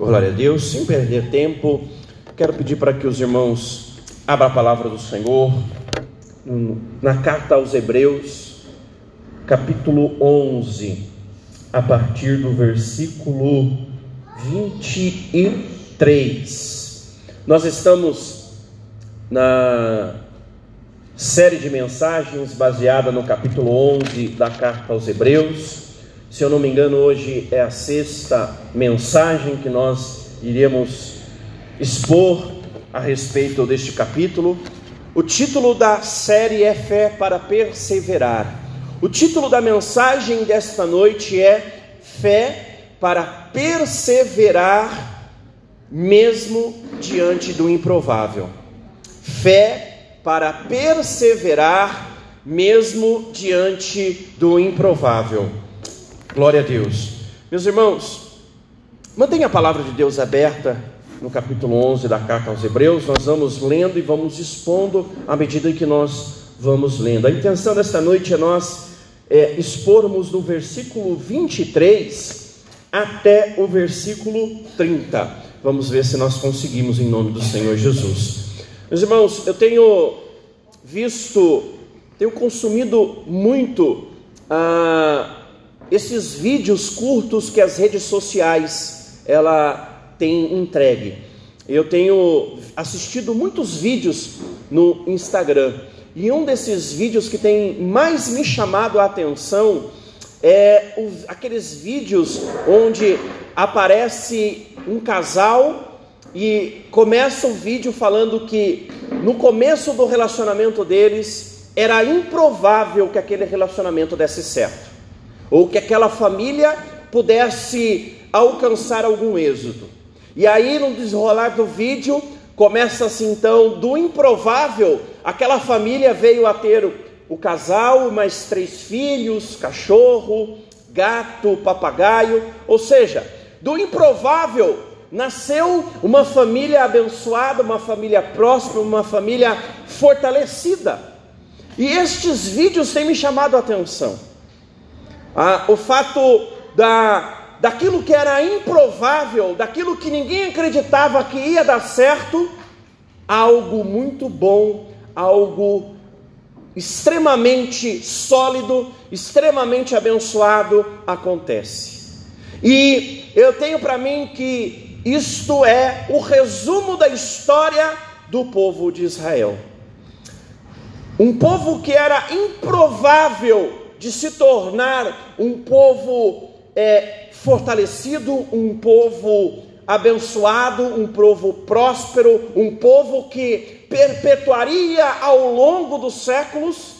Glória a Deus, sem perder tempo, quero pedir para que os irmãos abram a palavra do Senhor na carta aos Hebreus, capítulo 11, a partir do versículo 23. Nós estamos na série de mensagens baseada no capítulo 11 da carta aos Hebreus. Se eu não me engano, hoje é a sexta mensagem que nós iremos expor a respeito deste capítulo. O título da série é Fé para Perseverar. O título da mensagem desta noite é Fé para Perseverar, mesmo diante do improvável. Fé para perseverar, mesmo diante do improvável. Glória a Deus. Meus irmãos, mantenha a palavra de Deus aberta no capítulo 11 da carta aos Hebreus. Nós vamos lendo e vamos expondo à medida que nós vamos lendo. A intenção desta noite é nós é, expormos do versículo 23 até o versículo 30. Vamos ver se nós conseguimos em nome do Senhor Jesus. Meus irmãos, eu tenho visto, tenho consumido muito. Ah, esses vídeos curtos que as redes sociais ela tem entregue. Eu tenho assistido muitos vídeos no Instagram e um desses vídeos que tem mais me chamado a atenção é aqueles vídeos onde aparece um casal e começa o vídeo falando que no começo do relacionamento deles era improvável que aquele relacionamento desse certo ou que aquela família pudesse alcançar algum êxito. E aí, no desenrolar do vídeo, começa-se então do improvável, aquela família veio a ter o casal, mais três filhos, cachorro, gato, papagaio, ou seja, do improvável nasceu uma família abençoada, uma família próspera, uma família fortalecida. E estes vídeos têm me chamado a atenção. Ah, o fato da, daquilo que era improvável, daquilo que ninguém acreditava que ia dar certo, algo muito bom, algo extremamente sólido, extremamente abençoado acontece. E eu tenho para mim que isto é o resumo da história do povo de Israel. Um povo que era improvável de se tornar um povo é, fortalecido, um povo abençoado, um povo próspero, um povo que perpetuaria ao longo dos séculos.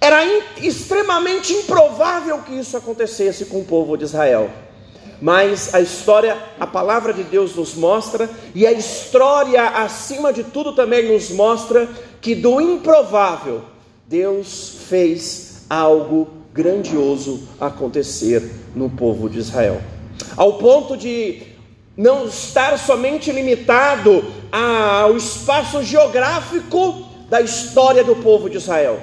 Era in, extremamente improvável que isso acontecesse com o povo de Israel. Mas a história, a palavra de Deus nos mostra, e a história, acima de tudo, também nos mostra que do improvável Deus fez algo grandioso acontecer no povo de Israel. Ao ponto de não estar somente limitado ao espaço geográfico da história do povo de Israel.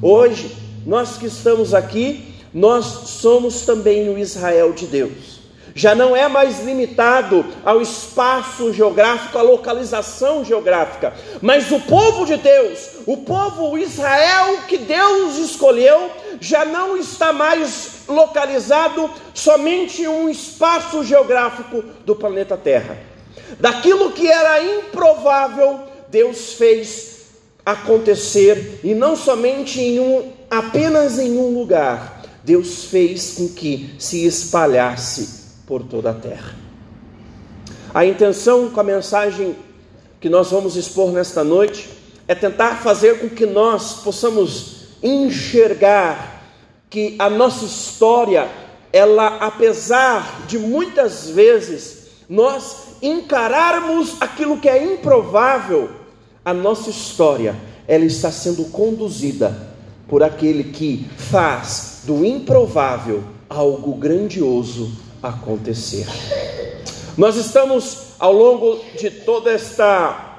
Hoje, nós que estamos aqui, nós somos também o Israel de Deus já não é mais limitado ao espaço geográfico, à localização geográfica, mas o povo de Deus, o povo Israel que Deus escolheu, já não está mais localizado somente em um espaço geográfico do planeta Terra. Daquilo que era improvável, Deus fez acontecer e não somente em um apenas em um lugar. Deus fez com que se espalhasse por toda a terra. A intenção com a mensagem que nós vamos expor nesta noite é tentar fazer com que nós possamos enxergar que a nossa história, ela apesar de muitas vezes nós encararmos aquilo que é improvável, a nossa história, ela está sendo conduzida por aquele que faz do improvável algo grandioso acontecer. Nós estamos ao longo de toda esta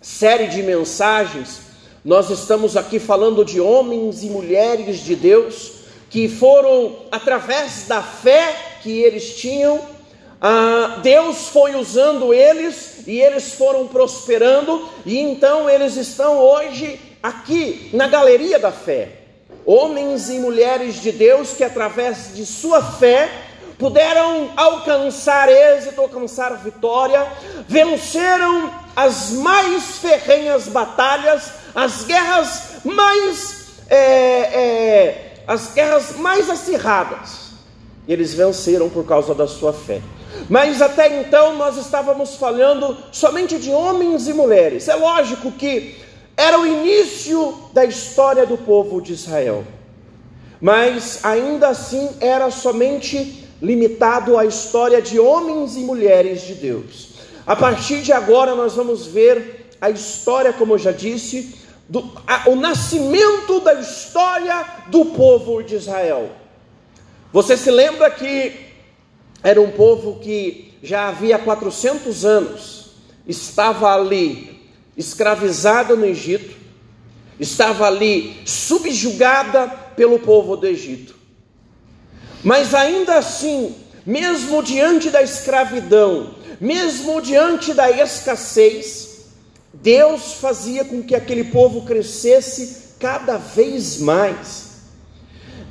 série de mensagens, nós estamos aqui falando de homens e mulheres de Deus que foram através da fé que eles tinham, ah, Deus foi usando eles e eles foram prosperando, e então eles estão hoje aqui na galeria da fé. Homens e mulheres de Deus que, através de sua fé, puderam alcançar êxito, alcançar vitória, venceram as mais ferrenhas batalhas, as guerras mais é, é, as guerras mais acirradas. Eles venceram por causa da sua fé. Mas até então nós estávamos falando somente de homens e mulheres. É lógico que era o início da história do povo de Israel. Mas ainda assim era somente limitado à história de homens e mulheres de Deus. A partir de agora nós vamos ver a história, como eu já disse, do, a, o nascimento da história do povo de Israel. Você se lembra que era um povo que já havia 400 anos estava ali escravizado no Egito, estava ali subjugada pelo povo do Egito. Mas ainda assim, mesmo diante da escravidão, mesmo diante da escassez, Deus fazia com que aquele povo crescesse cada vez mais.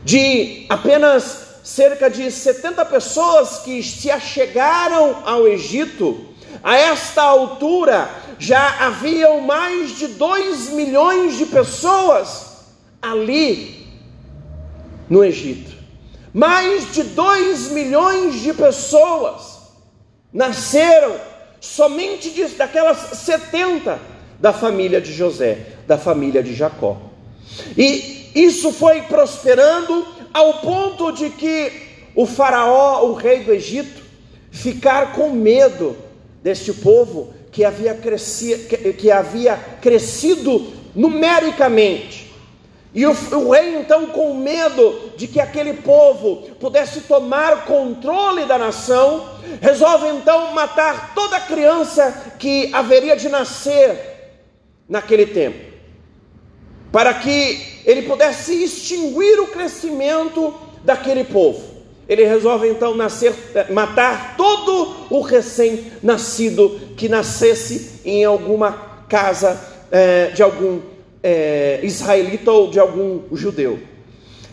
De apenas cerca de 70 pessoas que se achegaram ao Egito, a esta altura já haviam mais de 2 milhões de pessoas ali no Egito. Mais de 2 milhões de pessoas nasceram somente de, daquelas 70 da família de José, da família de Jacó. E isso foi prosperando ao ponto de que o faraó, o rei do Egito, ficar com medo deste povo que havia, crescido, que, que havia crescido numericamente. E o, o, rei, então, com medo de que aquele povo pudesse tomar controle da nação, resolve então matar toda criança que haveria de nascer naquele tempo para que ele pudesse extinguir o crescimento daquele povo. Ele resolve então nascer, eh, matar todo o recém-nascido que nascesse em alguma casa é, de algum é, israelita ou de algum judeu.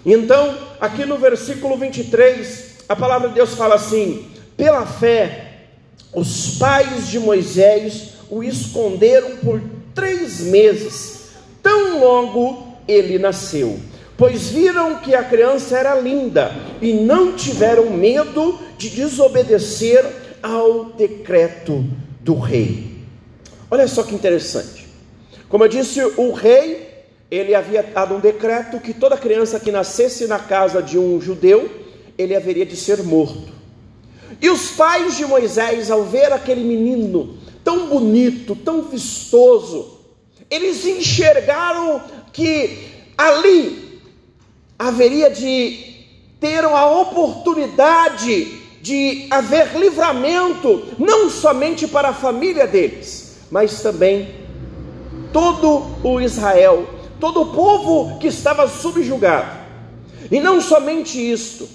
Então, aqui no versículo 23, a palavra de Deus fala assim: pela fé, os pais de Moisés o esconderam por três meses tão logo ele nasceu, pois viram que a criança era linda e não tiveram medo de desobedecer ao decreto do rei. Olha só que interessante. Como eu disse, o rei, ele havia dado um decreto que toda criança que nascesse na casa de um judeu, ele haveria de ser morto. E os pais de Moisés, ao ver aquele menino tão bonito, tão vistoso, eles enxergaram que ali haveria de ter a oportunidade de haver livramento, não somente para a família deles, mas também todo o Israel, todo o povo que estava subjugado. E não somente isto,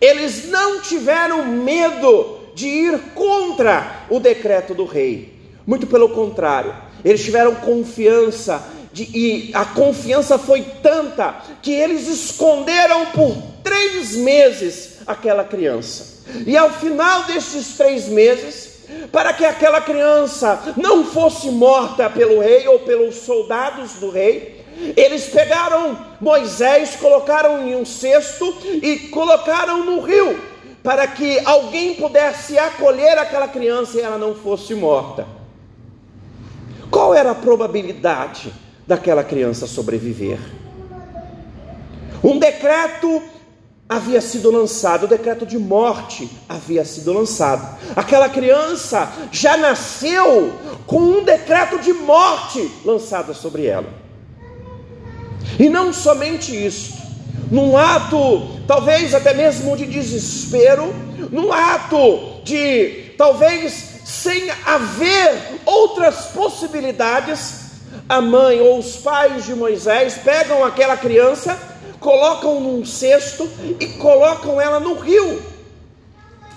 eles não tiveram medo de ir contra o decreto do rei, muito pelo contrário, eles tiveram confiança, de, e a confiança foi tanta que eles esconderam por três meses aquela criança. E ao final desses três meses, para que aquela criança não fosse morta pelo rei ou pelos soldados do rei, eles pegaram Moisés, colocaram em um cesto e colocaram no rio, para que alguém pudesse acolher aquela criança e ela não fosse morta. Qual era a probabilidade daquela criança sobreviver? Um decreto havia sido lançado, o decreto de morte havia sido lançado. Aquela criança já nasceu com um decreto de morte lançado sobre ela. E não somente isso, num ato talvez até mesmo de desespero, num ato de talvez sem haver outras possibilidades, a mãe ou os pais de Moisés pegam aquela criança, colocam num cesto e colocam ela no rio.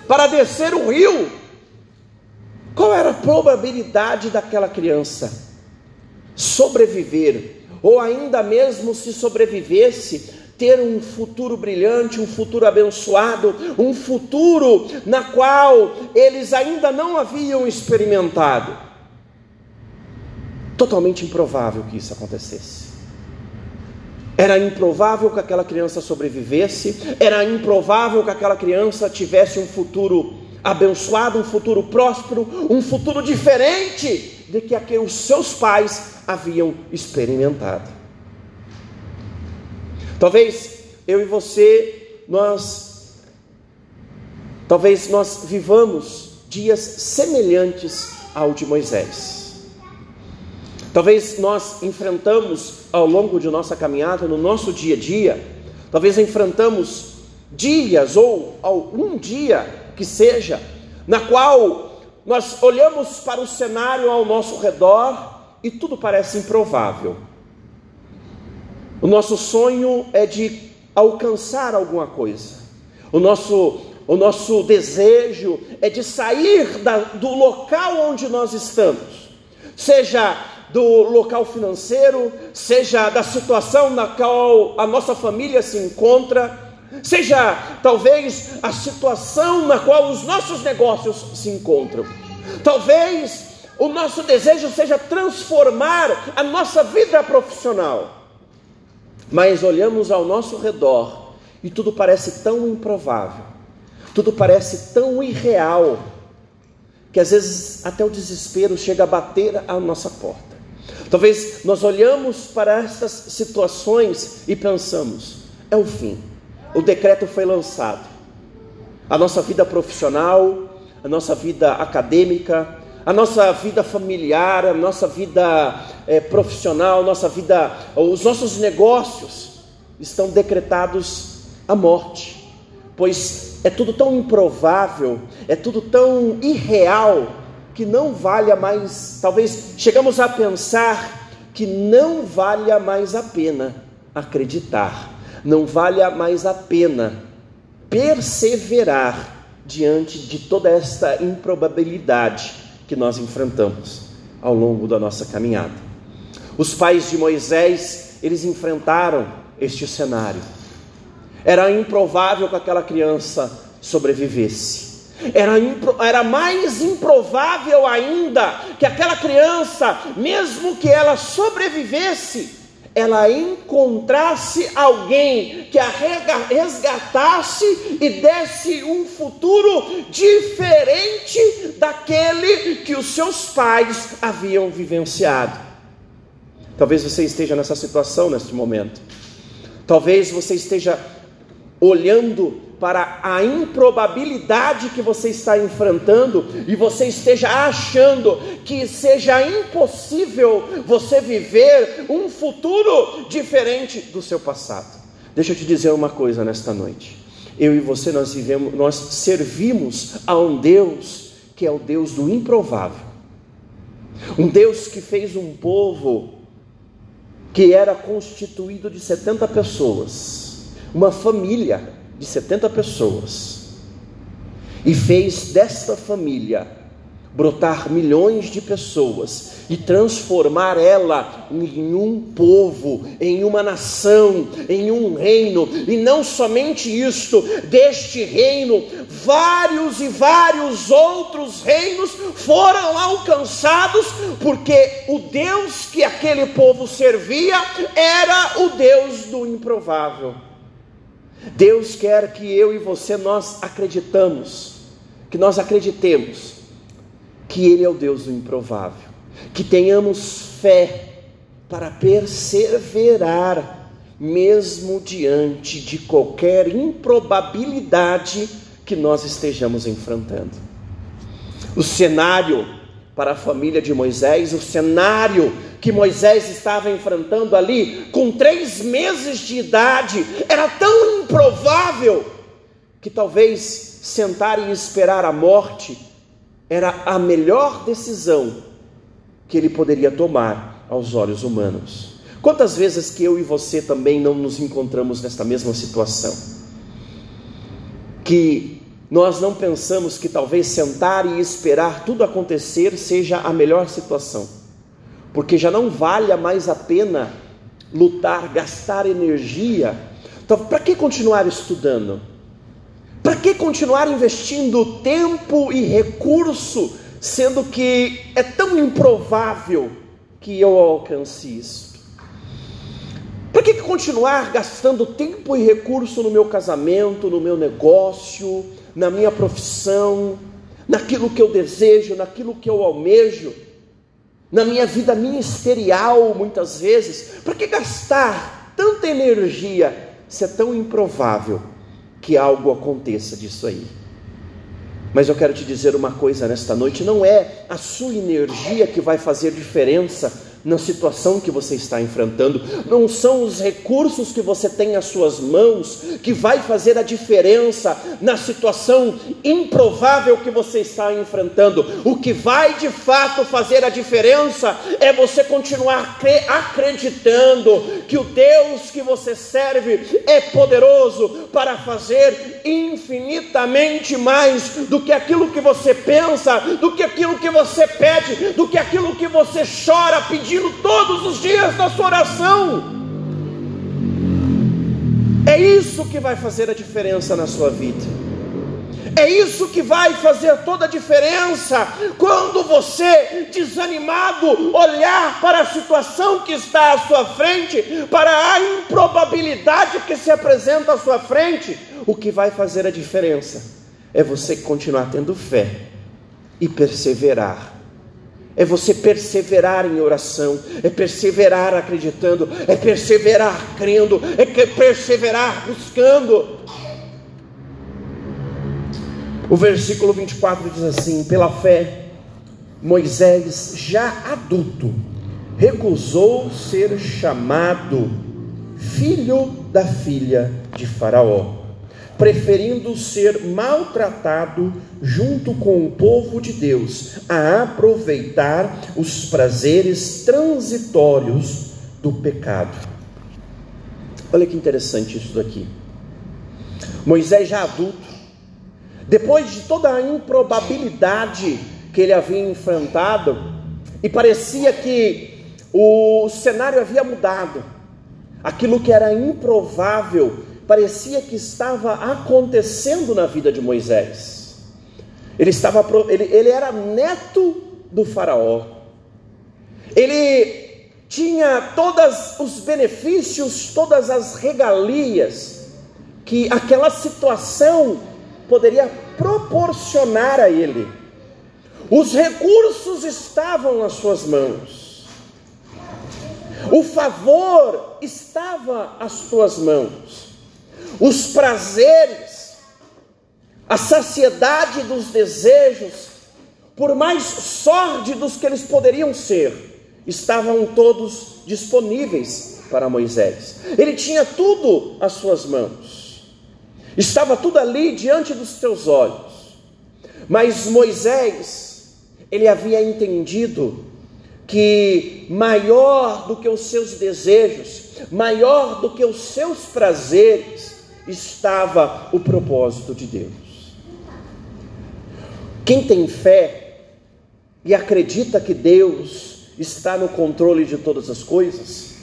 para descer o rio. Qual era a probabilidade daquela criança sobreviver, ou ainda mesmo se sobrevivesse, ter um futuro brilhante, um futuro abençoado, um futuro na qual eles ainda não haviam experimentado. Totalmente improvável que isso acontecesse. Era improvável que aquela criança sobrevivesse, era improvável que aquela criança tivesse um futuro abençoado, um futuro próspero, um futuro diferente de que aquele os seus pais haviam experimentado. Talvez eu e você, nós, talvez nós vivamos dias semelhantes ao de Moisés. Talvez nós enfrentamos ao longo de nossa caminhada, no nosso dia a dia, talvez enfrentamos dias ou algum dia que seja, na qual nós olhamos para o cenário ao nosso redor e tudo parece improvável. O nosso sonho é de alcançar alguma coisa. O nosso, o nosso desejo é de sair da, do local onde nós estamos, seja do local financeiro, seja da situação na qual a nossa família se encontra, seja talvez a situação na qual os nossos negócios se encontram. Talvez o nosso desejo seja transformar a nossa vida profissional mas olhamos ao nosso redor e tudo parece tão improvável, tudo parece tão irreal, que às vezes até o desespero chega a bater à nossa porta. Talvez nós olhamos para essas situações e pensamos: é o fim, o decreto foi lançado, a nossa vida profissional, a nossa vida acadêmica, a nossa vida familiar, a nossa vida é, profissional, nossa vida, os nossos negócios estão decretados à morte, pois é tudo tão improvável, é tudo tão irreal que não valha mais, talvez chegamos a pensar que não valha mais a pena acreditar, não valha mais a pena perseverar diante de toda esta improbabilidade que nós enfrentamos ao longo da nossa caminhada. Os pais de Moisés, eles enfrentaram este cenário. Era improvável que aquela criança sobrevivesse. Era, era mais improvável ainda que aquela criança, mesmo que ela sobrevivesse, ela encontrasse alguém que a resgatasse e desse um futuro diferente daquele que os seus pais haviam vivenciado. Talvez você esteja nessa situação neste momento. Talvez você esteja olhando para a improbabilidade que você está enfrentando e você esteja achando que seja impossível você viver um futuro diferente do seu passado. Deixa eu te dizer uma coisa nesta noite. Eu e você nós vivemos, nós servimos a um Deus que é o Deus do improvável. Um Deus que fez um povo que era constituído de 70 pessoas, uma família de 70 pessoas e fez desta família brotar milhões de pessoas e transformar ela em um povo, em uma nação, em um reino, e não somente isto, deste reino, vários e vários outros reinos foram alcançados, porque o Deus que aquele povo servia era o Deus do improvável. Deus quer que eu e você nós acreditamos, que nós acreditemos que Ele é o Deus do improvável, que tenhamos fé para perseverar, mesmo diante de qualquer improbabilidade que nós estejamos enfrentando. O cenário para a família de Moisés, o cenário que Moisés estava enfrentando ali, com três meses de idade, era tão improvável que talvez sentar e esperar a morte era a melhor decisão que ele poderia tomar aos olhos humanos. Quantas vezes que eu e você também não nos encontramos nesta mesma situação? Que nós não pensamos que talvez sentar e esperar tudo acontecer seja a melhor situação, porque já não vale mais a pena lutar, gastar energia. Então, para que continuar estudando? Para que continuar investindo tempo e recurso, sendo que é tão improvável que eu alcance isso? Para que continuar gastando tempo e recurso no meu casamento, no meu negócio, na minha profissão, naquilo que eu desejo, naquilo que eu almejo, na minha vida ministerial, muitas vezes? Para que gastar tanta energia se é tão improvável que algo aconteça disso aí? Mas eu quero te dizer uma coisa nesta noite: não é a sua energia que vai fazer diferença na situação que você está enfrentando, não são os recursos que você tem às suas mãos que vai fazer a diferença na situação improvável que você está enfrentando. O que vai de fato fazer a diferença é você continuar acreditando que o Deus que você serve é poderoso para fazer infinitamente mais do que aquilo que você pensa, do que aquilo que você pede, do que aquilo que você chora pedindo todos os dias na sua oração. É isso que vai fazer a diferença na sua vida. É isso que vai fazer toda a diferença quando você, desanimado, olhar para a situação que está à sua frente, para a improbabilidade que se apresenta à sua frente. O que vai fazer a diferença é você continuar tendo fé e perseverar é você perseverar em oração, é perseverar acreditando, é perseverar crendo, é perseverar buscando. O versículo 24 diz assim: pela fé, Moisés, já adulto, recusou ser chamado filho da filha de Faraó preferindo ser maltratado junto com o povo de Deus, a aproveitar os prazeres transitórios do pecado. Olha que interessante isso daqui. Moisés já adulto, depois de toda a improbabilidade que ele havia enfrentado, e parecia que o cenário havia mudado, aquilo que era improvável parecia que estava acontecendo na vida de Moisés. Ele, estava, ele, ele era neto do Faraó, ele tinha todos os benefícios, todas as regalias que aquela situação poderia proporcionar a ele. Os recursos estavam nas suas mãos. O favor estava às suas mãos os prazeres, a saciedade dos desejos, por mais sórdidos que eles poderiam ser, estavam todos disponíveis para Moisés. Ele tinha tudo às suas mãos, estava tudo ali diante dos seus olhos. Mas Moisés, ele havia entendido que maior do que os seus desejos, maior do que os seus prazeres, estava o propósito de Deus. Quem tem fé e acredita que Deus está no controle de todas as coisas,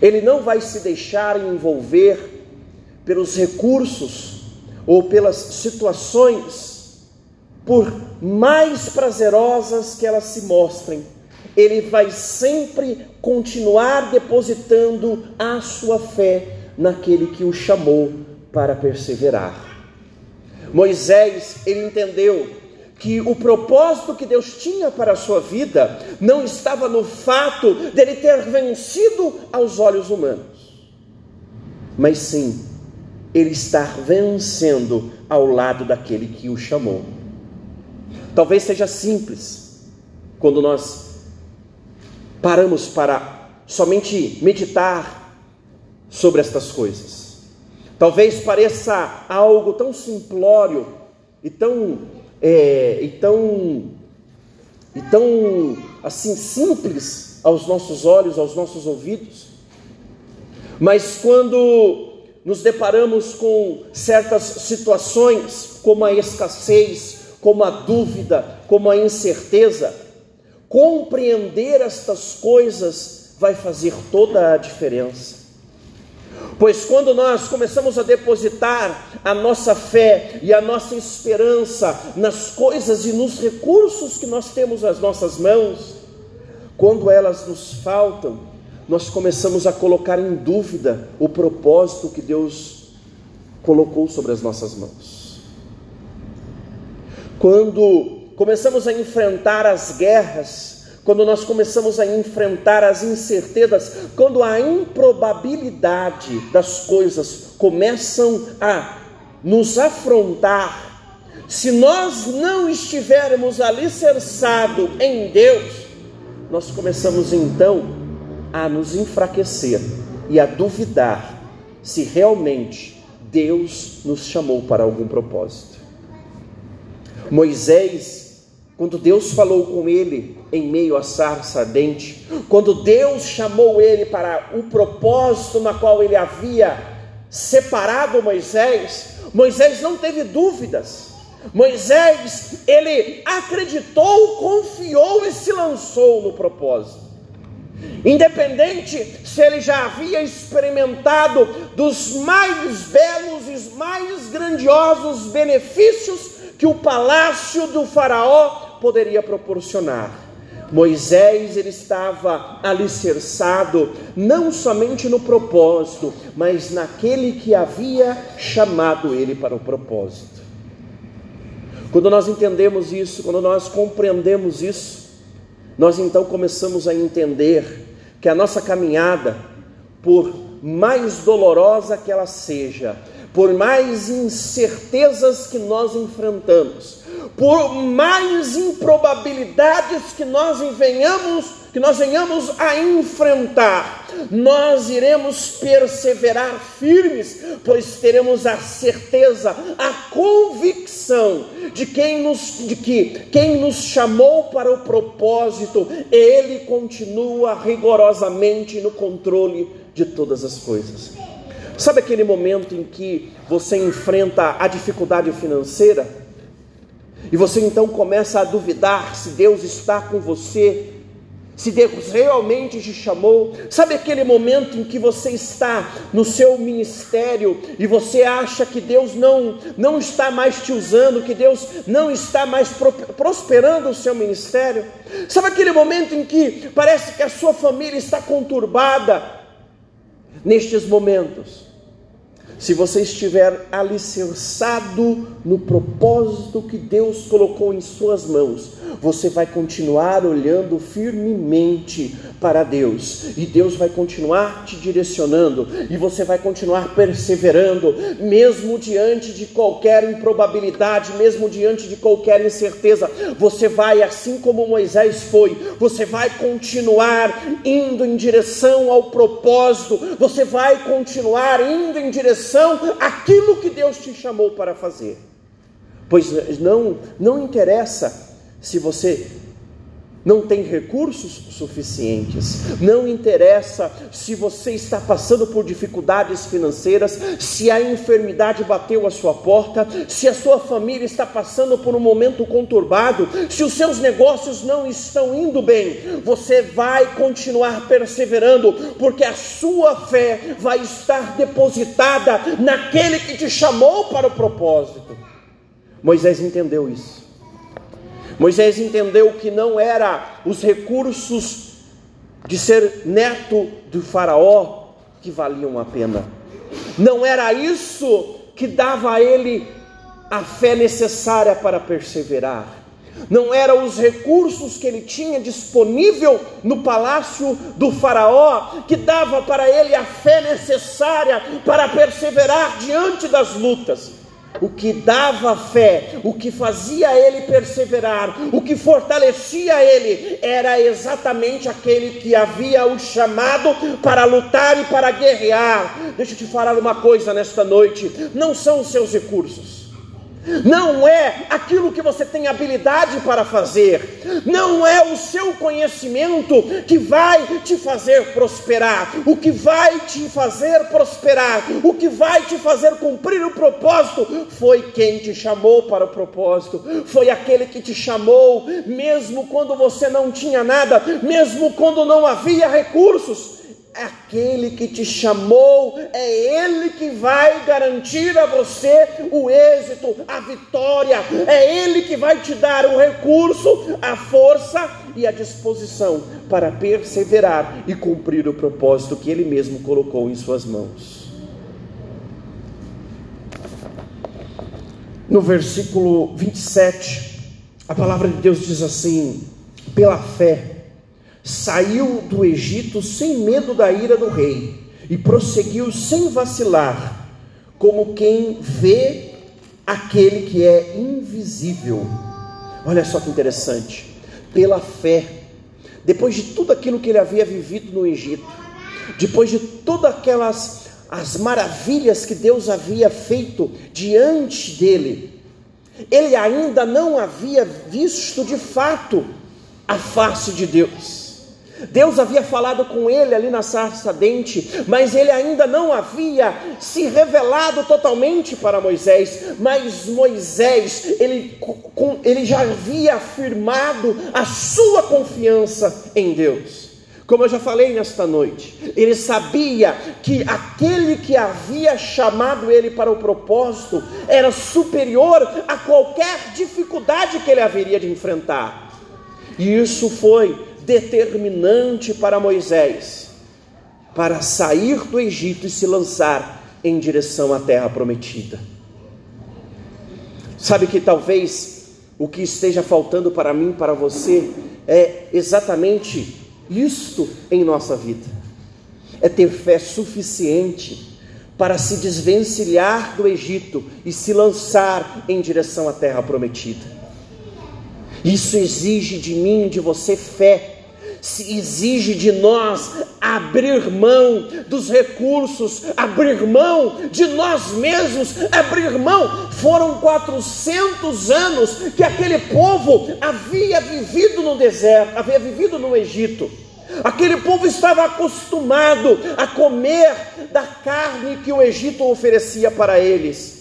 ele não vai se deixar envolver pelos recursos ou pelas situações, por mais prazerosas que elas se mostrem, ele vai sempre continuar depositando a sua fé naquele que o chamou para perseverar. Moisés, ele entendeu que o propósito que Deus tinha para a sua vida não estava no fato dele ter vencido aos olhos humanos, mas sim ele estar vencendo ao lado daquele que o chamou. Talvez seja simples quando nós paramos para somente meditar sobre estas coisas. Talvez pareça algo tão simplório e tão, é, e tão, e tão assim simples aos nossos olhos, aos nossos ouvidos. Mas quando nos deparamos com certas situações, como a escassez, como a dúvida, como a incerteza, compreender estas coisas vai fazer toda a diferença. Pois quando nós começamos a depositar a nossa fé e a nossa esperança nas coisas e nos recursos que nós temos nas nossas mãos, quando elas nos faltam, nós começamos a colocar em dúvida o propósito que Deus colocou sobre as nossas mãos. Quando começamos a enfrentar as guerras, quando nós começamos a enfrentar as incertezas, quando a improbabilidade das coisas começam a nos afrontar, se nós não estivermos alicerçados em Deus, nós começamos então a nos enfraquecer e a duvidar se realmente Deus nos chamou para algum propósito. Moisés quando Deus falou com ele em meio à sarça ardente, quando Deus chamou ele para o propósito na qual ele havia separado Moisés, Moisés não teve dúvidas. Moisés, ele acreditou, confiou e se lançou no propósito. Independente se ele já havia experimentado dos mais belos e mais grandiosos benefícios que o palácio do Faraó poderia proporcionar. Moisés ele estava alicerçado não somente no propósito, mas naquele que havia chamado ele para o propósito. Quando nós entendemos isso, quando nós compreendemos isso, nós então começamos a entender que a nossa caminhada, por mais dolorosa que ela seja, por mais incertezas que nós enfrentamos, por mais improbabilidades que nós venhamos, que nós venhamos a enfrentar, nós iremos perseverar firmes, pois teremos a certeza, a convicção de quem nos de que quem nos chamou para o propósito, ele continua rigorosamente no controle de todas as coisas. Sabe aquele momento em que você enfrenta a dificuldade financeira? E você então começa a duvidar se Deus está com você, se Deus realmente te chamou. Sabe aquele momento em que você está no seu ministério e você acha que Deus não, não está mais te usando, que Deus não está mais prosperando o seu ministério? Sabe aquele momento em que parece que a sua família está conturbada? Nestes momentos, se você estiver alicerçado no propósito que Deus colocou em suas mãos, você vai continuar olhando firmemente para Deus, e Deus vai continuar te direcionando, e você vai continuar perseverando, mesmo diante de qualquer improbabilidade, mesmo diante de qualquer incerteza. Você vai, assim como Moisés foi, você vai continuar indo em direção ao propósito, você vai continuar indo em direção àquilo que Deus te chamou para fazer. Pois não, não interessa se você não tem recursos suficientes, não interessa se você está passando por dificuldades financeiras, se a enfermidade bateu a sua porta, se a sua família está passando por um momento conturbado, se os seus negócios não estão indo bem, você vai continuar perseverando, porque a sua fé vai estar depositada naquele que te chamou para o propósito. Moisés entendeu isso. Moisés entendeu que não era os recursos de ser neto do Faraó que valiam a pena, não era isso que dava a ele a fé necessária para perseverar, não eram os recursos que ele tinha disponível no palácio do Faraó que dava para ele a fé necessária para perseverar diante das lutas o que dava fé, o que fazia ele perseverar, o que fortalecia ele, era exatamente aquele que havia o chamado para lutar e para guerrear. Deixa eu te falar uma coisa nesta noite: não são os seus recursos, não é aquilo que você tem habilidade para fazer, não é o seu conhecimento que vai te fazer prosperar. O que vai te fazer prosperar, o que vai te fazer cumprir o propósito, foi quem te chamou para o propósito, foi aquele que te chamou, mesmo quando você não tinha nada, mesmo quando não havia recursos aquele que te chamou, é Ele que vai garantir a você o êxito, a vitória, é Ele que vai te dar o recurso, a força e a disposição para perseverar e cumprir o propósito que Ele mesmo colocou em Suas mãos. No versículo 27, a palavra de Deus diz assim: pela fé saiu do Egito sem medo da ira do rei e prosseguiu sem vacilar, como quem vê aquele que é invisível. Olha só que interessante. Pela fé, depois de tudo aquilo que ele havia vivido no Egito, depois de todas aquelas as maravilhas que Deus havia feito diante dele, ele ainda não havia visto de fato a face de Deus. Deus havia falado com ele ali na sarça dente, mas ele ainda não havia se revelado totalmente para Moisés. Mas Moisés, ele, ele já havia afirmado a sua confiança em Deus. Como eu já falei nesta noite, ele sabia que aquele que havia chamado ele para o propósito era superior a qualquer dificuldade que ele haveria de enfrentar. E isso foi determinante para Moisés para sair do Egito e se lançar em direção à terra prometida. Sabe que talvez o que esteja faltando para mim, para você, é exatamente isto em nossa vida: é ter fé suficiente para se desvencilhar do Egito e se lançar em direção à terra prometida. Isso exige de mim, de você, fé se exige de nós abrir mão dos recursos, abrir mão de nós mesmos, abrir mão. Foram 400 anos que aquele povo havia vivido no deserto, havia vivido no Egito. Aquele povo estava acostumado a comer da carne que o Egito oferecia para eles.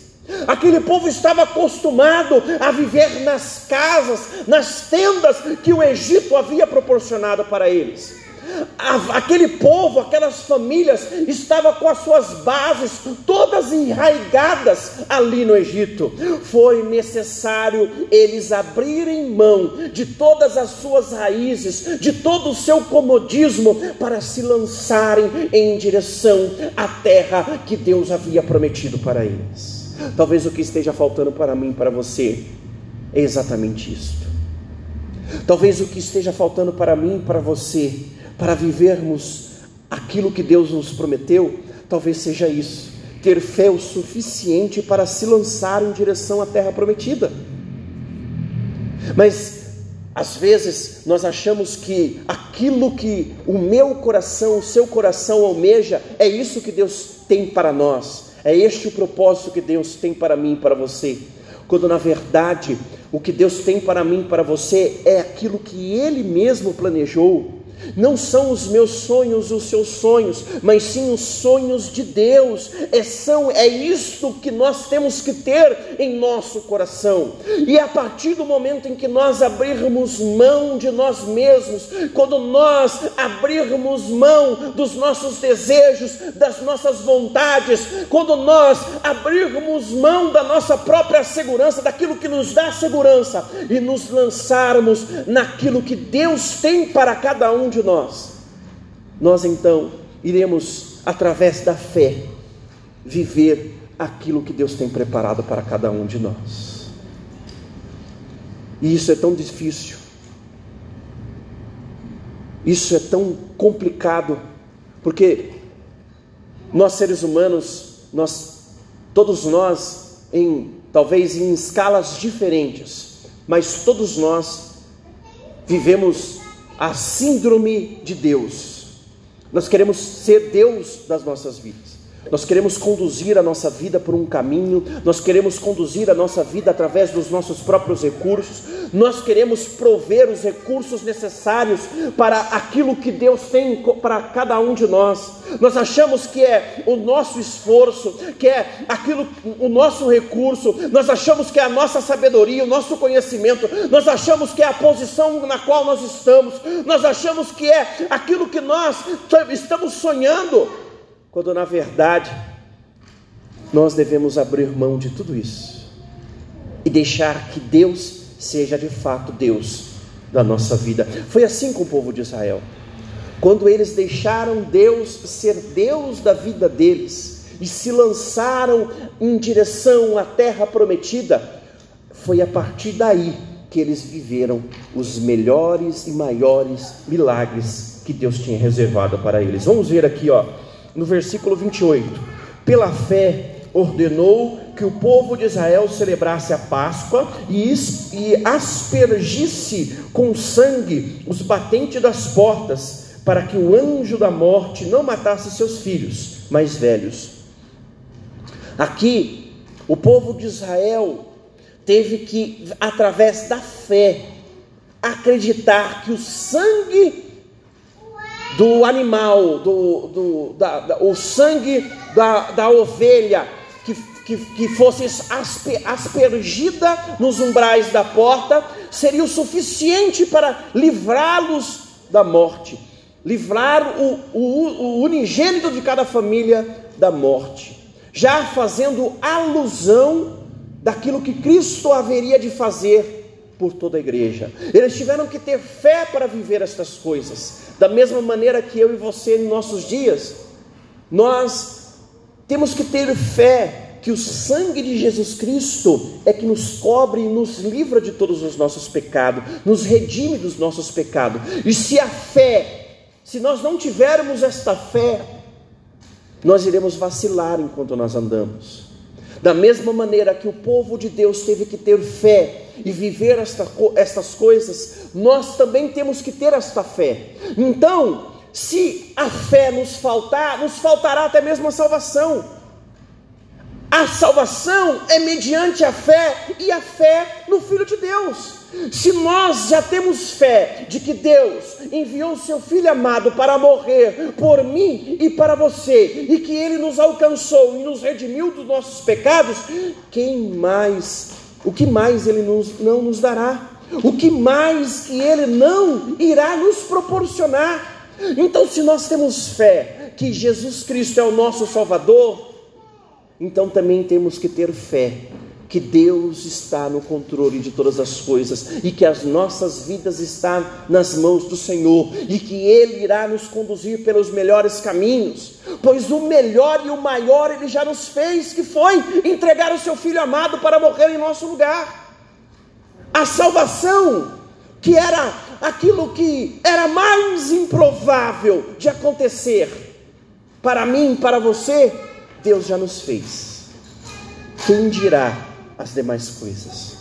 Aquele povo estava acostumado a viver nas casas, nas tendas que o Egito havia proporcionado para eles. Aquele povo, aquelas famílias, estava com as suas bases todas enraigadas ali no Egito. Foi necessário eles abrirem mão de todas as suas raízes, de todo o seu comodismo, para se lançarem em direção à terra que Deus havia prometido para eles. Talvez o que esteja faltando para mim, para você, é exatamente isto. Talvez o que esteja faltando para mim, para você, para vivermos aquilo que Deus nos prometeu, talvez seja isso: ter fé o suficiente para se lançar em direção à terra prometida. Mas às vezes nós achamos que aquilo que o meu coração, o seu coração almeja, é isso que Deus tem para nós. É este o propósito que Deus tem para mim e para você. Quando na verdade o que Deus tem para mim e para você é aquilo que Ele mesmo planejou não são os meus sonhos os seus sonhos, mas sim os sonhos de Deus. É, são, é isto que nós temos que ter em nosso coração. E a partir do momento em que nós abrirmos mão de nós mesmos, quando nós abrirmos mão dos nossos desejos, das nossas vontades, quando nós abrirmos mão da nossa própria segurança, daquilo que nos dá segurança, e nos lançarmos naquilo que Deus tem para cada um de nós, nós então iremos, através da fé, viver aquilo que Deus tem preparado para cada um de nós. E isso é tão difícil, isso é tão complicado, porque nós seres humanos, nós, todos nós, em talvez em escalas diferentes, mas todos nós vivemos a síndrome de Deus. Nós queremos ser Deus das nossas vidas. Nós queremos conduzir a nossa vida por um caminho, nós queremos conduzir a nossa vida através dos nossos próprios recursos, nós queremos prover os recursos necessários para aquilo que Deus tem para cada um de nós. Nós achamos que é o nosso esforço, que é aquilo, o nosso recurso, nós achamos que é a nossa sabedoria, o nosso conhecimento, nós achamos que é a posição na qual nós estamos, nós achamos que é aquilo que nós estamos sonhando quando na verdade nós devemos abrir mão de tudo isso e deixar que Deus seja de fato Deus da nossa vida. Foi assim com o povo de Israel. Quando eles deixaram Deus ser Deus da vida deles e se lançaram em direção à terra prometida, foi a partir daí que eles viveram os melhores e maiores milagres que Deus tinha reservado para eles. Vamos ver aqui, ó, no versículo 28. Pela fé ordenou que o povo de Israel celebrasse a Páscoa e, aspergisse com sangue os batentes das portas, para que o anjo da morte não matasse seus filhos mais velhos. Aqui, o povo de Israel teve que, através da fé, acreditar que o sangue do animal, do, do da, da, o sangue da, da ovelha que, que, que fosse aspergida nos umbrais da porta, seria o suficiente para livrá-los da morte, livrar o, o, o unigênito de cada família da morte, já fazendo alusão daquilo que Cristo haveria de fazer por toda a igreja. Eles tiveram que ter fé para viver estas coisas. Da mesma maneira que eu e você em nossos dias, nós temos que ter fé que o sangue de Jesus Cristo é que nos cobre e nos livra de todos os nossos pecados, nos redime dos nossos pecados. E se a fé, se nós não tivermos esta fé, nós iremos vacilar enquanto nós andamos. Da mesma maneira que o povo de Deus teve que ter fé e viver esta, estas coisas, nós também temos que ter esta fé. Então, se a fé nos faltar, nos faltará até mesmo a salvação. A salvação é mediante a fé e a fé no Filho de Deus. Se nós já temos fé de que Deus enviou o seu Filho amado para morrer por mim e para você, e que ele nos alcançou e nos redimiu dos nossos pecados, quem mais, o que mais ele nos, não nos dará? O que mais que ele não irá nos proporcionar? Então, se nós temos fé que Jesus Cristo é o nosso Salvador, então também temos que ter fé que Deus está no controle de todas as coisas e que as nossas vidas estão nas mãos do Senhor e que Ele irá nos conduzir pelos melhores caminhos, pois o melhor e o maior Ele já nos fez, que foi entregar o Seu Filho amado para morrer em nosso lugar. A salvação, que era aquilo que era mais improvável de acontecer, para mim, para você, Deus já nos fez. Quem dirá as demais coisas.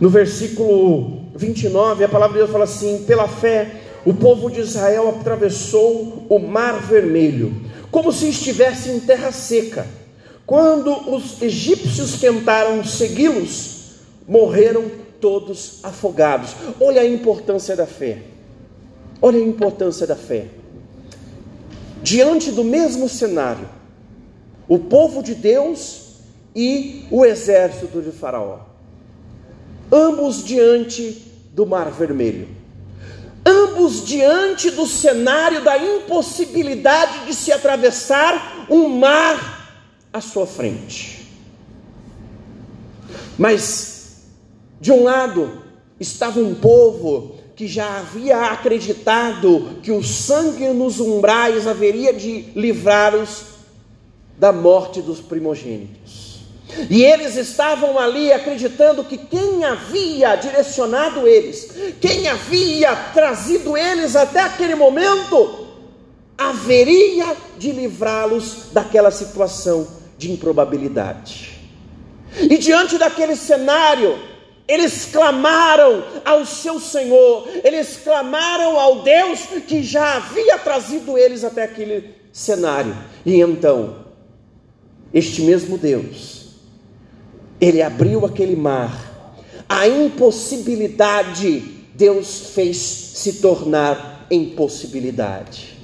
No versículo 29, a palavra de Deus fala assim: pela fé, o povo de Israel atravessou o mar vermelho, como se estivesse em terra seca. Quando os egípcios tentaram segui-los, morreram todos afogados. Olha a importância da fé. Olha a importância da fé. Diante do mesmo cenário, o povo de Deus e o exército de Faraó, ambos diante do Mar Vermelho, ambos diante do cenário da impossibilidade de se atravessar um mar à sua frente. Mas, de um lado, estava um povo que já havia acreditado que o sangue nos umbrais haveria de livrá-los da morte dos primogênitos. E eles estavam ali acreditando que quem havia direcionado eles, quem havia trazido eles até aquele momento, haveria de livrá-los daquela situação de improbabilidade. E diante daquele cenário, eles clamaram ao seu Senhor, eles clamaram ao Deus que já havia trazido eles até aquele cenário. E então, este mesmo Deus, ele abriu aquele mar, a impossibilidade Deus fez se tornar em possibilidade.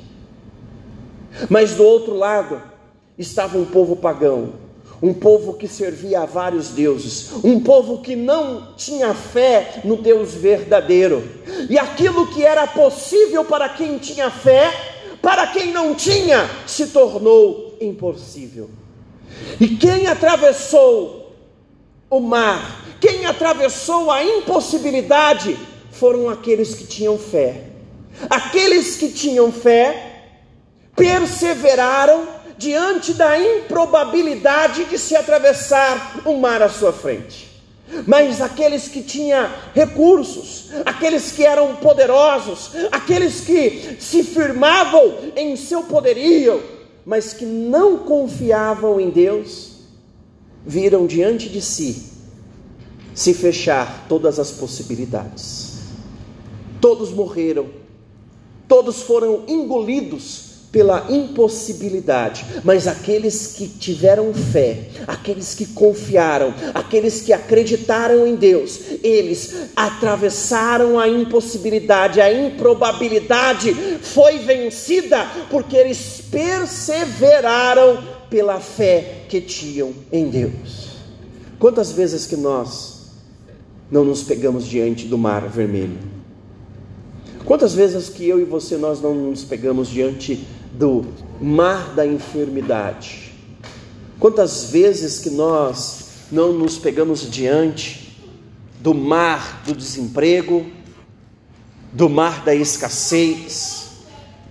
Mas do outro lado estava um povo pagão, um povo que servia a vários deuses, um povo que não tinha fé no Deus verdadeiro. E aquilo que era possível para quem tinha fé, para quem não tinha, se tornou impossível. E quem atravessou o mar, quem atravessou a impossibilidade, foram aqueles que tinham fé. Aqueles que tinham fé perseveraram diante da improbabilidade de se atravessar um mar à sua frente. Mas aqueles que tinham recursos, aqueles que eram poderosos, aqueles que se firmavam em seu poderio, mas que não confiavam em Deus, viram diante de si se fechar todas as possibilidades. Todos morreram, todos foram engolidos pela impossibilidade, mas aqueles que tiveram fé, aqueles que confiaram, aqueles que acreditaram em Deus, eles atravessaram a impossibilidade, a improbabilidade foi vencida porque eles perseveraram pela fé que tinham em Deus. Quantas vezes que nós não nos pegamos diante do mar vermelho? Quantas vezes que eu e você nós não nos pegamos diante do mar da enfermidade? Quantas vezes que nós não nos pegamos diante do mar do desemprego, do mar da escassez,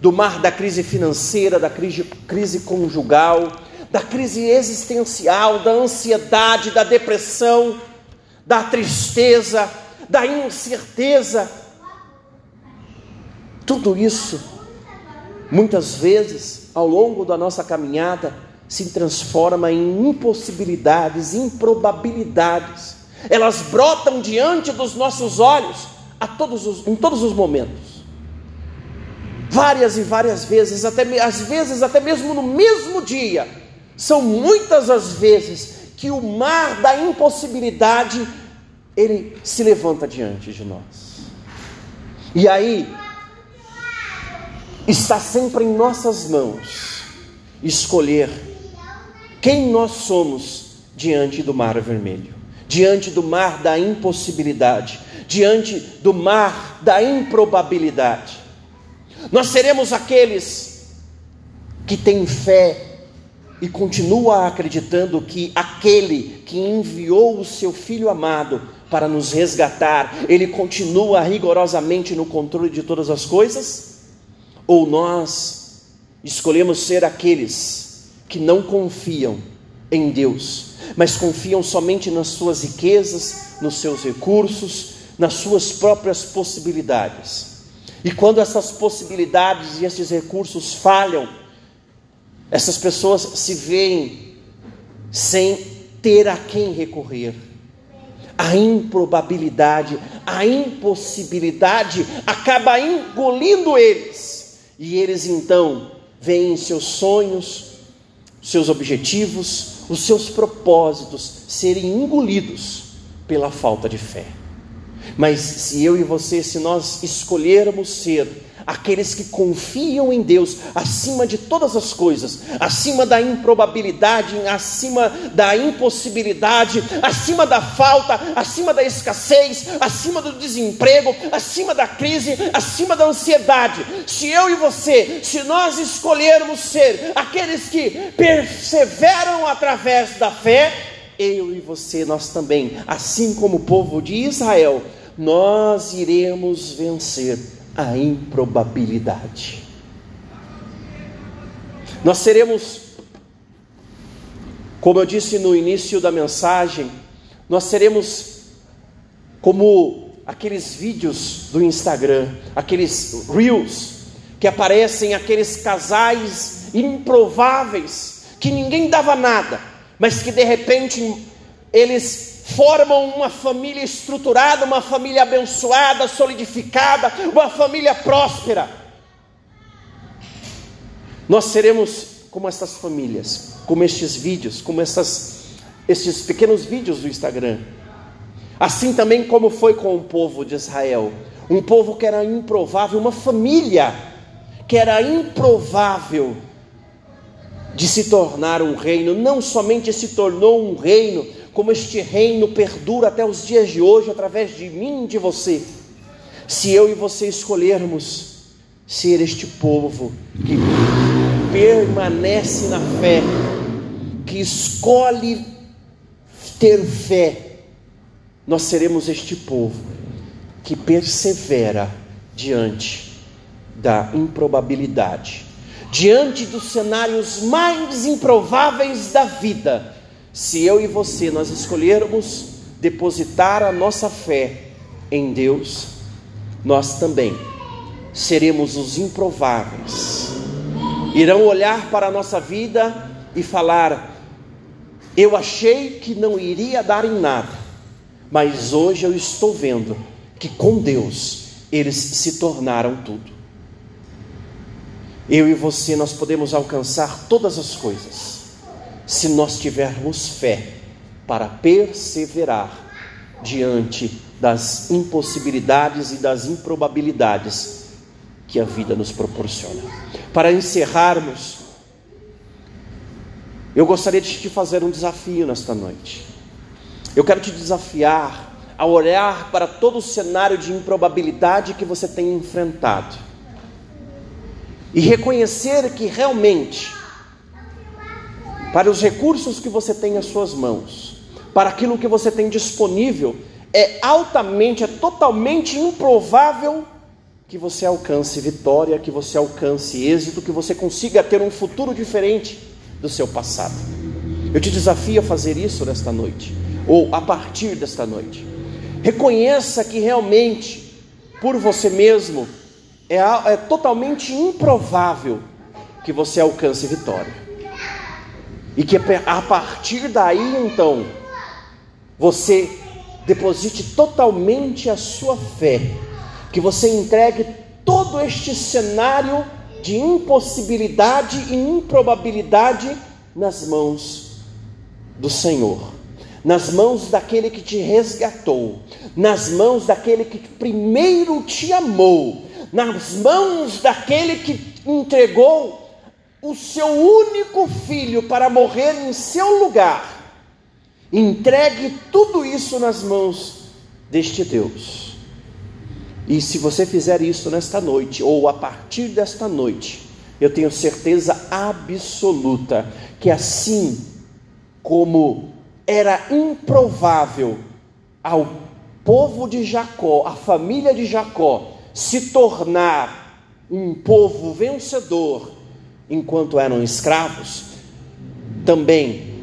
do mar da crise financeira, da crise, crise conjugal, da crise existencial, da ansiedade, da depressão, da tristeza, da incerteza, tudo isso, muitas vezes, ao longo da nossa caminhada, se transforma em impossibilidades, improbabilidades. Elas brotam diante dos nossos olhos a todos os, em todos os momentos. Várias e várias vezes, até às vezes até mesmo no mesmo dia. São muitas as vezes que o mar da impossibilidade ele se levanta diante de nós. E aí, Está sempre em nossas mãos escolher quem nós somos diante do mar vermelho, diante do mar da impossibilidade, diante do mar da improbabilidade. Nós seremos aqueles que têm fé e continua acreditando que aquele que enviou o seu filho amado para nos resgatar, ele continua rigorosamente no controle de todas as coisas? Ou nós escolhemos ser aqueles que não confiam em Deus, mas confiam somente nas suas riquezas, nos seus recursos, nas suas próprias possibilidades. E quando essas possibilidades e esses recursos falham, essas pessoas se veem sem ter a quem recorrer. A improbabilidade, a impossibilidade acaba engolindo eles e eles então veem seus sonhos, seus objetivos, os seus propósitos serem engolidos pela falta de fé. Mas se eu e você, se nós escolhermos ser aqueles que confiam em Deus acima de todas as coisas, acima da improbabilidade, acima da impossibilidade, acima da falta, acima da escassez, acima do desemprego, acima da crise, acima da ansiedade. Se eu e você, se nós escolhermos ser aqueles que perseveram através da fé, eu e você, nós também, assim como o povo de Israel, nós iremos vencer a improbabilidade. Nós seremos, como eu disse no início da mensagem, nós seremos como aqueles vídeos do Instagram, aqueles reels que aparecem aqueles casais improváveis que ninguém dava nada, mas que de repente eles formam uma família estruturada, uma família abençoada, solidificada, uma família próspera. Nós seremos como essas famílias, como estes vídeos, como essas, estes pequenos vídeos do Instagram. Assim também como foi com o povo de Israel, um povo que era improvável, uma família que era improvável de se tornar um reino, não somente se tornou um reino, como este reino perdura até os dias de hoje através de mim e de você. Se eu e você escolhermos ser este povo que permanece na fé, que escolhe ter fé, nós seremos este povo que persevera diante da improbabilidade, diante dos cenários mais improváveis da vida. Se eu e você nós escolhermos depositar a nossa fé em Deus, nós também seremos os improváveis. Irão olhar para a nossa vida e falar: Eu achei que não iria dar em nada, mas hoje eu estou vendo que com Deus eles se tornaram tudo. Eu e você, nós podemos alcançar todas as coisas, se nós tivermos fé para perseverar diante das impossibilidades e das improbabilidades que a vida nos proporciona. Para encerrarmos, eu gostaria de te fazer um desafio nesta noite. Eu quero te desafiar a olhar para todo o cenário de improbabilidade que você tem enfrentado e reconhecer que realmente, para os recursos que você tem às suas mãos, para aquilo que você tem disponível, é altamente, é totalmente improvável que você alcance vitória, que você alcance êxito, que você consiga ter um futuro diferente do seu passado. Eu te desafio a fazer isso nesta noite, ou a partir desta noite. Reconheça que realmente, por você mesmo, é, é totalmente improvável que você alcance vitória. E que a partir daí, então, você deposite totalmente a sua fé, que você entregue todo este cenário de impossibilidade e improbabilidade nas mãos do Senhor, nas mãos daquele que te resgatou, nas mãos daquele que primeiro te amou, nas mãos daquele que entregou o seu único filho para morrer em seu lugar Entregue tudo isso nas mãos deste Deus. E se você fizer isso nesta noite, ou a partir desta noite, eu tenho certeza absoluta que assim como era improvável ao povo de Jacó, a família de Jacó, se tornar um povo vencedor enquanto eram escravos, também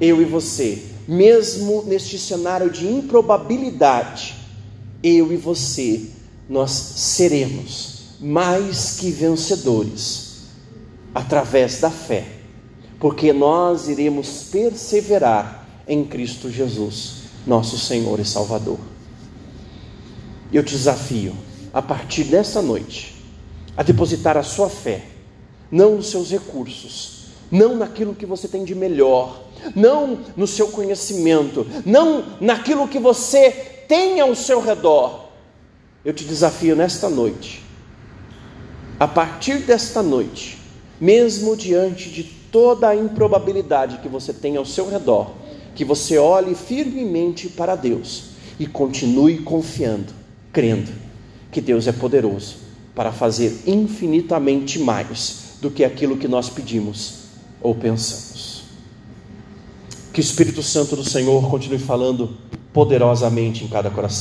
eu e você mesmo neste cenário de improbabilidade, eu e você, nós seremos mais que vencedores através da fé, porque nós iremos perseverar em Cristo Jesus, nosso Senhor e Salvador. Eu te desafio, a partir desta noite, a depositar a sua fé, não nos seus recursos, não naquilo que você tem de melhor, não no seu conhecimento, não naquilo que você tem ao seu redor. Eu te desafio nesta noite, a partir desta noite, mesmo diante de toda a improbabilidade que você tem ao seu redor, que você olhe firmemente para Deus e continue confiando, crendo que Deus é poderoso para fazer infinitamente mais do que aquilo que nós pedimos ou pensamos. Que o Espírito Santo do Senhor continue falando poderosamente em cada coração.